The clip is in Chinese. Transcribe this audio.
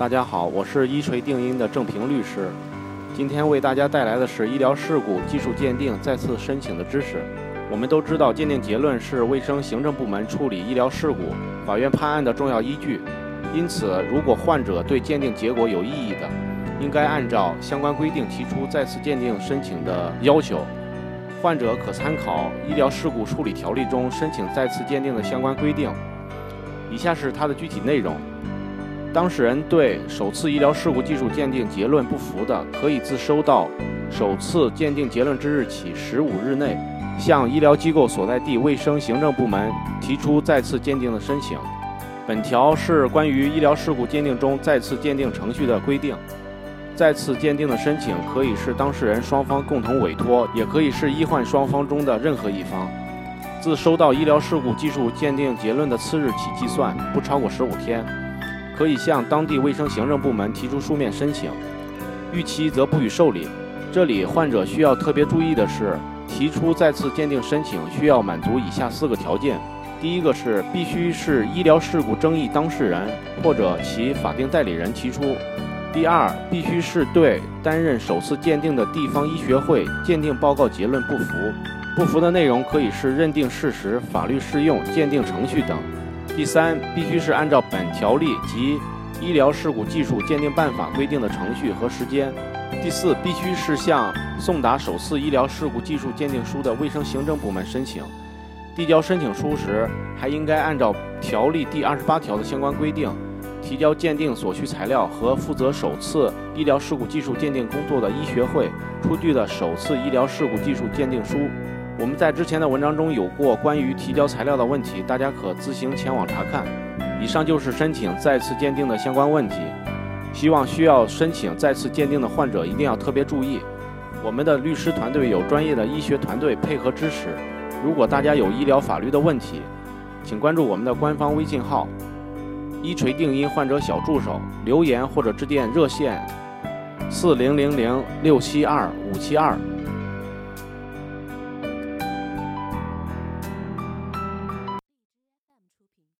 大家好，我是一锤定音的郑平律师，今天为大家带来的是医疗事故技术鉴定再次申请的知识。我们都知道，鉴定结论是卫生行政部门处理医疗事故、法院判案的重要依据。因此，如果患者对鉴定结果有异议的，应该按照相关规定提出再次鉴定申请的要求。患者可参考《医疗事故处理条例》中申请再次鉴定的相关规定。以下是它的具体内容。当事人对首次医疗事故技术鉴定结论不服的，可以自收到首次鉴定结论之日起十五日内，向医疗机构所在地卫生行政部门提出再次鉴定的申请。本条是关于医疗事故鉴定中再次鉴定程序的规定。再次鉴定的申请可以是当事人双方共同委托，也可以是医患双方中的任何一方。自收到医疗事故技术鉴定结论的次日起计算，不超过十五天。可以向当地卫生行政部门提出书面申请，逾期则不予受理。这里患者需要特别注意的是，提出再次鉴定申请需要满足以下四个条件：第一个是必须是医疗事故争议当事人或者其法定代理人提出；第二，必须是对担任首次鉴定的地方医学会鉴定报告结论不服，不服的内容可以是认定事实、法律适用、鉴定程序等。第三，必须是按照本条例及医疗事故技术鉴定办法规定的程序和时间。第四，必须是向送达首次医疗事故技术鉴定书的卫生行政部门申请。递交申请书时，还应该按照条例第二十八条的相关规定，提交鉴定所需材料和负责首次医疗事故技术鉴定工作的医学会出具的首次医疗事故技术鉴定书。我们在之前的文章中有过关于提交材料的问题，大家可自行前往查看。以上就是申请再次鉴定的相关问题，希望需要申请再次鉴定的患者一定要特别注意。我们的律师团队有专业的医学团队配合支持。如果大家有医疗法律的问题，请关注我们的官方微信号“一锤定音患者小助手”，留言或者致电热线四零零零六七二五七二。